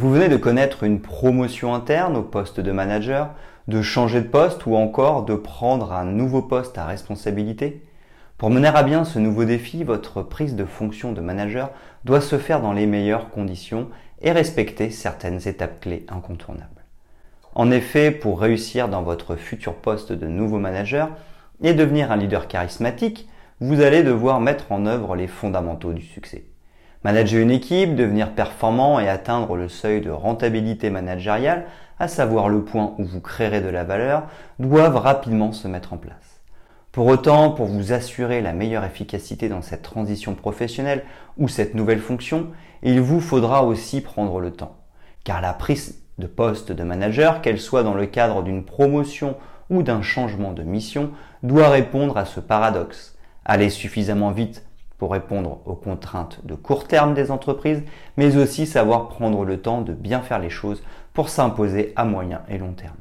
Vous venez de connaître une promotion interne au poste de manager, de changer de poste ou encore de prendre un nouveau poste à responsabilité? Pour mener à bien ce nouveau défi, votre prise de fonction de manager doit se faire dans les meilleures conditions et respecter certaines étapes clés incontournables. En effet, pour réussir dans votre futur poste de nouveau manager et devenir un leader charismatique, vous allez devoir mettre en œuvre les fondamentaux du succès. Manager une équipe, devenir performant et atteindre le seuil de rentabilité managériale, à savoir le point où vous créerez de la valeur, doivent rapidement se mettre en place. Pour autant, pour vous assurer la meilleure efficacité dans cette transition professionnelle ou cette nouvelle fonction, il vous faudra aussi prendre le temps. Car la prise de poste de manager, qu'elle soit dans le cadre d'une promotion ou d'un changement de mission, doit répondre à ce paradoxe. Aller suffisamment vite pour répondre aux contraintes de court terme des entreprises, mais aussi savoir prendre le temps de bien faire les choses pour s'imposer à moyen et long terme.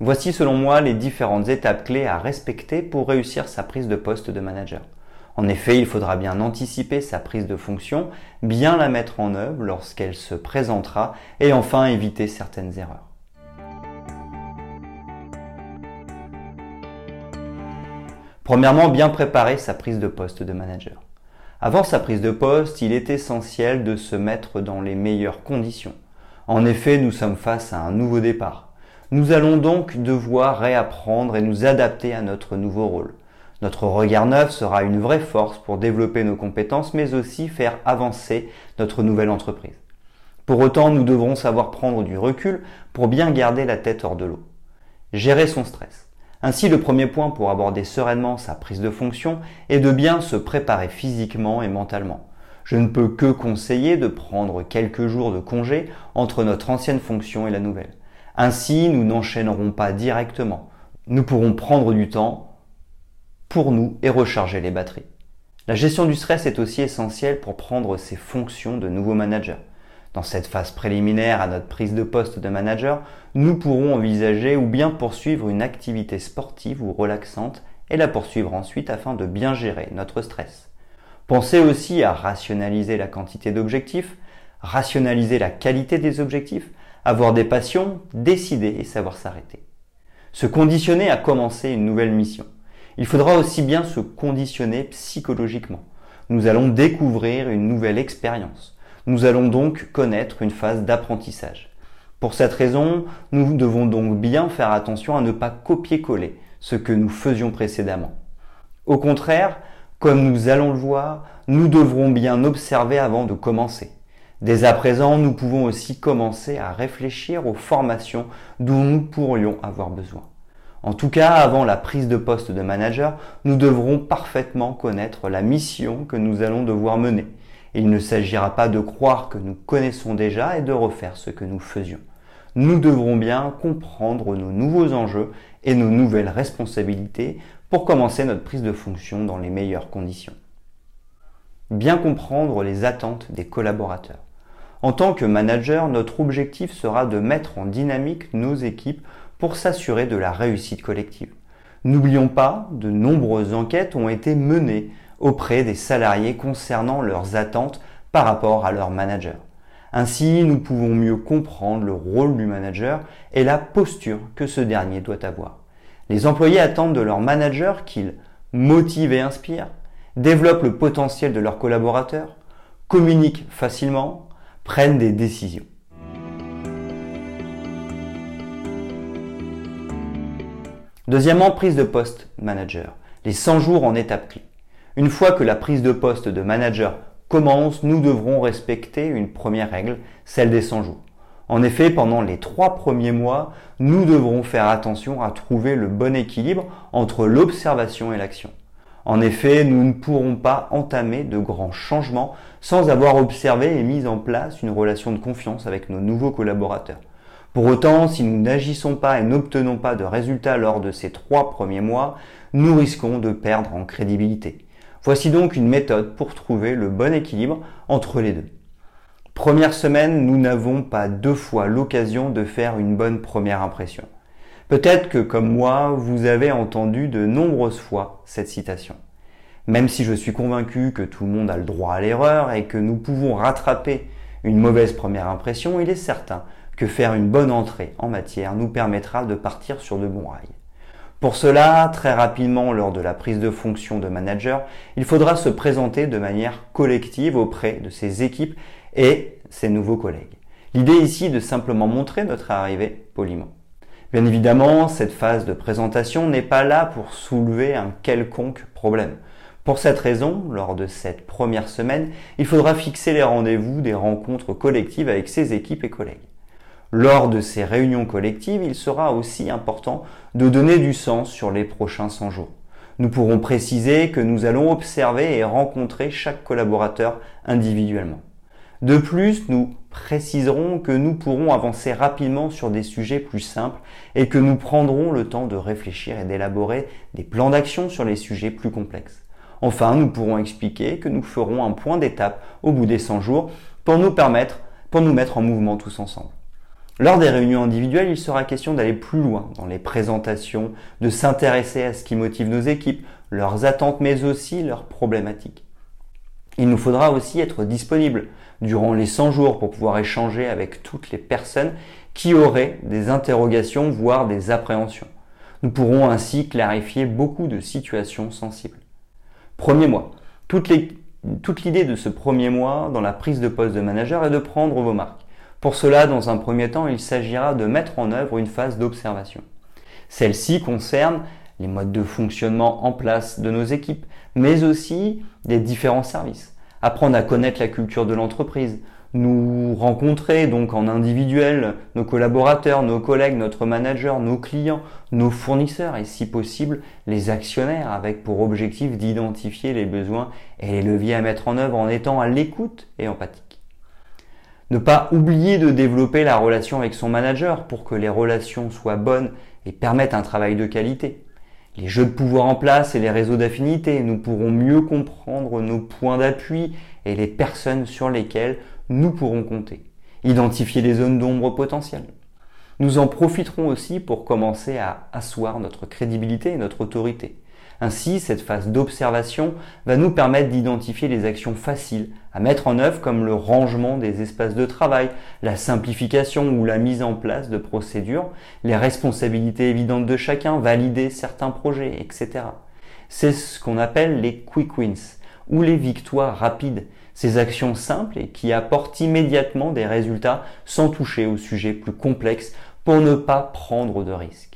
Voici selon moi les différentes étapes clés à respecter pour réussir sa prise de poste de manager. En effet, il faudra bien anticiper sa prise de fonction, bien la mettre en œuvre lorsqu'elle se présentera et enfin éviter certaines erreurs. Premièrement, bien préparer sa prise de poste de manager. Avant sa prise de poste, il est essentiel de se mettre dans les meilleures conditions. En effet, nous sommes face à un nouveau départ. Nous allons donc devoir réapprendre et nous adapter à notre nouveau rôle. Notre regard neuf sera une vraie force pour développer nos compétences, mais aussi faire avancer notre nouvelle entreprise. Pour autant, nous devrons savoir prendre du recul pour bien garder la tête hors de l'eau. Gérer son stress. Ainsi, le premier point pour aborder sereinement sa prise de fonction est de bien se préparer physiquement et mentalement. Je ne peux que conseiller de prendre quelques jours de congé entre notre ancienne fonction et la nouvelle. Ainsi, nous n'enchaînerons pas directement. Nous pourrons prendre du temps pour nous et recharger les batteries. La gestion du stress est aussi essentielle pour prendre ses fonctions de nouveau manager. Dans cette phase préliminaire à notre prise de poste de manager, nous pourrons envisager ou bien poursuivre une activité sportive ou relaxante et la poursuivre ensuite afin de bien gérer notre stress. Pensez aussi à rationaliser la quantité d'objectifs, rationaliser la qualité des objectifs, avoir des passions, décider et savoir s'arrêter. Se conditionner à commencer une nouvelle mission. Il faudra aussi bien se conditionner psychologiquement. Nous allons découvrir une nouvelle expérience. Nous allons donc connaître une phase d'apprentissage. Pour cette raison, nous devons donc bien faire attention à ne pas copier-coller ce que nous faisions précédemment. Au contraire, comme nous allons le voir, nous devrons bien observer avant de commencer. Dès à présent, nous pouvons aussi commencer à réfléchir aux formations dont nous pourrions avoir besoin. En tout cas, avant la prise de poste de manager, nous devrons parfaitement connaître la mission que nous allons devoir mener il ne s'agira pas de croire que nous connaissons déjà et de refaire ce que nous faisions. Nous devrons bien comprendre nos nouveaux enjeux et nos nouvelles responsabilités pour commencer notre prise de fonction dans les meilleures conditions. Bien comprendre les attentes des collaborateurs. En tant que manager, notre objectif sera de mettre en dynamique nos équipes pour s'assurer de la réussite collective. N'oublions pas, de nombreuses enquêtes ont été menées auprès des salariés concernant leurs attentes par rapport à leur manager. Ainsi, nous pouvons mieux comprendre le rôle du manager et la posture que ce dernier doit avoir. Les employés attendent de leur manager qu'il motive et inspire, développe le potentiel de leurs collaborateurs, communique facilement, prenne des décisions. Deuxièmement, prise de poste manager. Les 100 jours en étape clé. Une fois que la prise de poste de manager commence, nous devrons respecter une première règle, celle des 100 jours. En effet, pendant les trois premiers mois, nous devrons faire attention à trouver le bon équilibre entre l'observation et l'action. En effet, nous ne pourrons pas entamer de grands changements sans avoir observé et mis en place une relation de confiance avec nos nouveaux collaborateurs. Pour autant, si nous n'agissons pas et n'obtenons pas de résultats lors de ces trois premiers mois, nous risquons de perdre en crédibilité. Voici donc une méthode pour trouver le bon équilibre entre les deux. Première semaine, nous n'avons pas deux fois l'occasion de faire une bonne première impression. Peut-être que comme moi, vous avez entendu de nombreuses fois cette citation. Même si je suis convaincu que tout le monde a le droit à l'erreur et que nous pouvons rattraper une mauvaise première impression, il est certain que faire une bonne entrée en matière nous permettra de partir sur de bons rails. Pour cela, très rapidement, lors de la prise de fonction de manager, il faudra se présenter de manière collective auprès de ses équipes et ses nouveaux collègues. L'idée ici est de simplement montrer notre arrivée poliment. Bien évidemment, cette phase de présentation n'est pas là pour soulever un quelconque problème. Pour cette raison, lors de cette première semaine, il faudra fixer les rendez-vous des rencontres collectives avec ses équipes et collègues. Lors de ces réunions collectives, il sera aussi important de donner du sens sur les prochains 100 jours. Nous pourrons préciser que nous allons observer et rencontrer chaque collaborateur individuellement. De plus, nous préciserons que nous pourrons avancer rapidement sur des sujets plus simples et que nous prendrons le temps de réfléchir et d'élaborer des plans d'action sur les sujets plus complexes. Enfin, nous pourrons expliquer que nous ferons un point d'étape au bout des 100 jours pour nous permettre, pour nous mettre en mouvement tous ensemble. Lors des réunions individuelles, il sera question d'aller plus loin dans les présentations, de s'intéresser à ce qui motive nos équipes, leurs attentes mais aussi leurs problématiques. Il nous faudra aussi être disponible durant les 100 jours pour pouvoir échanger avec toutes les personnes qui auraient des interrogations, voire des appréhensions. Nous pourrons ainsi clarifier beaucoup de situations sensibles. Premier mois. Toute l'idée de ce premier mois dans la prise de poste de manager est de prendre vos marques. Pour cela, dans un premier temps, il s'agira de mettre en œuvre une phase d'observation. Celle-ci concerne les modes de fonctionnement en place de nos équipes, mais aussi des différents services. Apprendre à connaître la culture de l'entreprise, nous rencontrer donc en individuel nos collaborateurs, nos collègues, notre manager, nos clients, nos fournisseurs et si possible les actionnaires avec pour objectif d'identifier les besoins et les leviers à mettre en œuvre en étant à l'écoute et empathique. Ne pas oublier de développer la relation avec son manager pour que les relations soient bonnes et permettent un travail de qualité les jeux de pouvoir en place et les réseaux d'affinité. Nous pourrons mieux comprendre nos points d'appui et les personnes sur lesquelles nous pourrons compter. Identifier les zones d'ombre potentielles. Nous en profiterons aussi pour commencer à asseoir notre crédibilité et notre autorité. Ainsi, cette phase d'observation va nous permettre d'identifier les actions faciles à mettre en œuvre comme le rangement des espaces de travail, la simplification ou la mise en place de procédures, les responsabilités évidentes de chacun, valider certains projets, etc. C'est ce qu'on appelle les quick wins ou les victoires rapides, ces actions simples et qui apportent immédiatement des résultats sans toucher aux sujets plus complexes pour ne pas prendre de risques.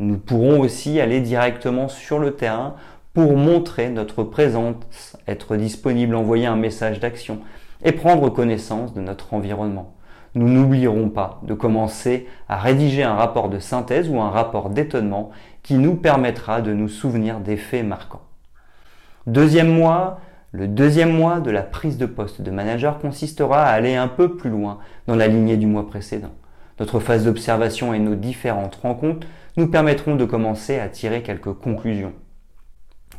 Nous pourrons aussi aller directement sur le terrain pour montrer notre présence, être disponible, envoyer un message d'action et prendre connaissance de notre environnement. Nous n'oublierons pas de commencer à rédiger un rapport de synthèse ou un rapport d'étonnement qui nous permettra de nous souvenir des faits marquants. Deuxième mois, le deuxième mois de la prise de poste de manager consistera à aller un peu plus loin dans la lignée du mois précédent. Notre phase d'observation et nos différentes rencontres nous permettront de commencer à tirer quelques conclusions.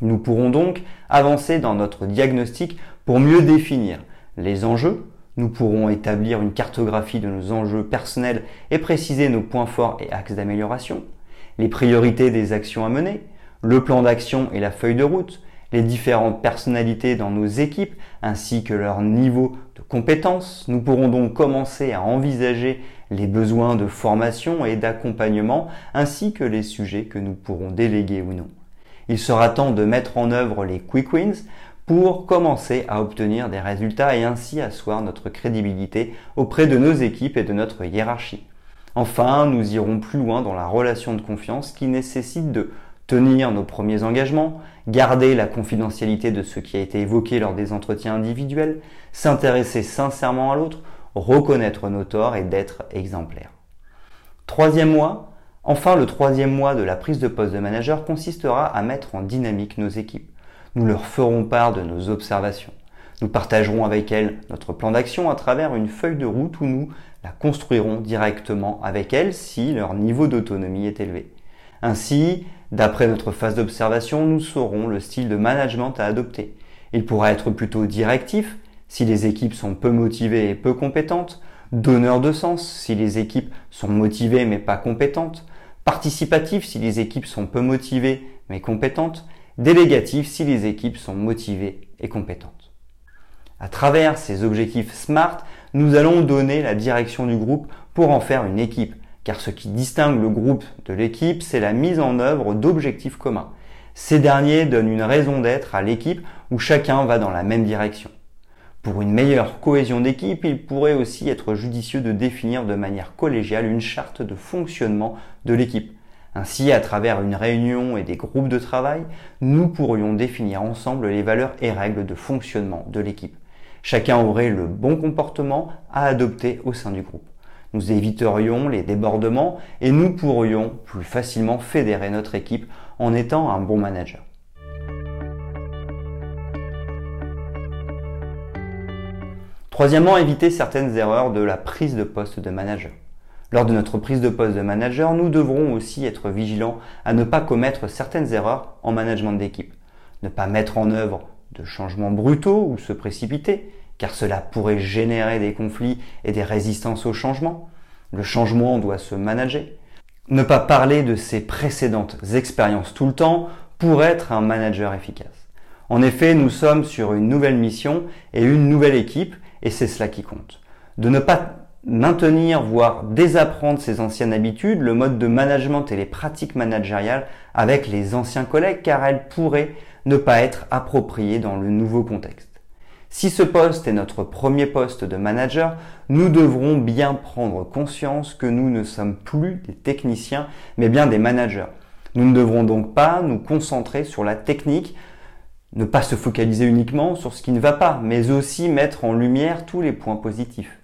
Nous pourrons donc avancer dans notre diagnostic pour mieux définir les enjeux, nous pourrons établir une cartographie de nos enjeux personnels et préciser nos points forts et axes d'amélioration, les priorités des actions à mener, le plan d'action et la feuille de route, les différentes personnalités dans nos équipes ainsi que leur niveau de compétences. Nous pourrons donc commencer à envisager les besoins de formation et d'accompagnement ainsi que les sujets que nous pourrons déléguer ou non. Il sera temps de mettre en œuvre les quick wins pour commencer à obtenir des résultats et ainsi asseoir notre crédibilité auprès de nos équipes et de notre hiérarchie. Enfin, nous irons plus loin dans la relation de confiance qui nécessite de tenir nos premiers engagements, garder la confidentialité de ce qui a été évoqué lors des entretiens individuels, s'intéresser sincèrement à l'autre, reconnaître nos torts et d'être exemplaire. Troisième mois, enfin le troisième mois de la prise de poste de manager consistera à mettre en dynamique nos équipes. Nous leur ferons part de nos observations. Nous partagerons avec elles notre plan d'action à travers une feuille de route où nous la construirons directement avec elles si leur niveau d'autonomie est élevé. Ainsi, d'après notre phase d'observation, nous saurons le style de management à adopter. Il pourra être plutôt directif si les équipes sont peu motivées et peu compétentes, donneur de sens si les équipes sont motivées mais pas compétentes, participatif si les équipes sont peu motivées mais compétentes, délégatif si les équipes sont motivées et compétentes. À travers ces objectifs SMART, nous allons donner la direction du groupe pour en faire une équipe, car ce qui distingue le groupe de l'équipe, c'est la mise en œuvre d'objectifs communs. Ces derniers donnent une raison d'être à l'équipe où chacun va dans la même direction. Pour une meilleure cohésion d'équipe, il pourrait aussi être judicieux de définir de manière collégiale une charte de fonctionnement de l'équipe. Ainsi, à travers une réunion et des groupes de travail, nous pourrions définir ensemble les valeurs et règles de fonctionnement de l'équipe. Chacun aurait le bon comportement à adopter au sein du groupe. Nous éviterions les débordements et nous pourrions plus facilement fédérer notre équipe en étant un bon manager. Troisièmement, éviter certaines erreurs de la prise de poste de manager. Lors de notre prise de poste de manager, nous devrons aussi être vigilants à ne pas commettre certaines erreurs en management d'équipe. Ne pas mettre en œuvre de changements brutaux ou se précipiter, car cela pourrait générer des conflits et des résistances au changement. Le changement doit se manager. Ne pas parler de ses précédentes expériences tout le temps pour être un manager efficace. En effet, nous sommes sur une nouvelle mission et une nouvelle équipe et c'est cela qui compte. De ne pas maintenir, voire désapprendre ses anciennes habitudes, le mode de management et les pratiques managériales avec les anciens collègues car elles pourraient ne pas être appropriées dans le nouveau contexte. Si ce poste est notre premier poste de manager, nous devrons bien prendre conscience que nous ne sommes plus des techniciens, mais bien des managers. Nous ne devrons donc pas nous concentrer sur la technique, ne pas se focaliser uniquement sur ce qui ne va pas, mais aussi mettre en lumière tous les points positifs.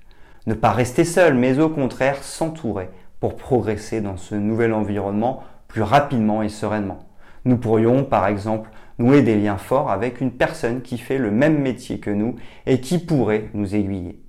Ne pas rester seul, mais au contraire s'entourer pour progresser dans ce nouvel environnement plus rapidement et sereinement. Nous pourrions par exemple nouer des liens forts avec une personne qui fait le même métier que nous et qui pourrait nous aiguiller.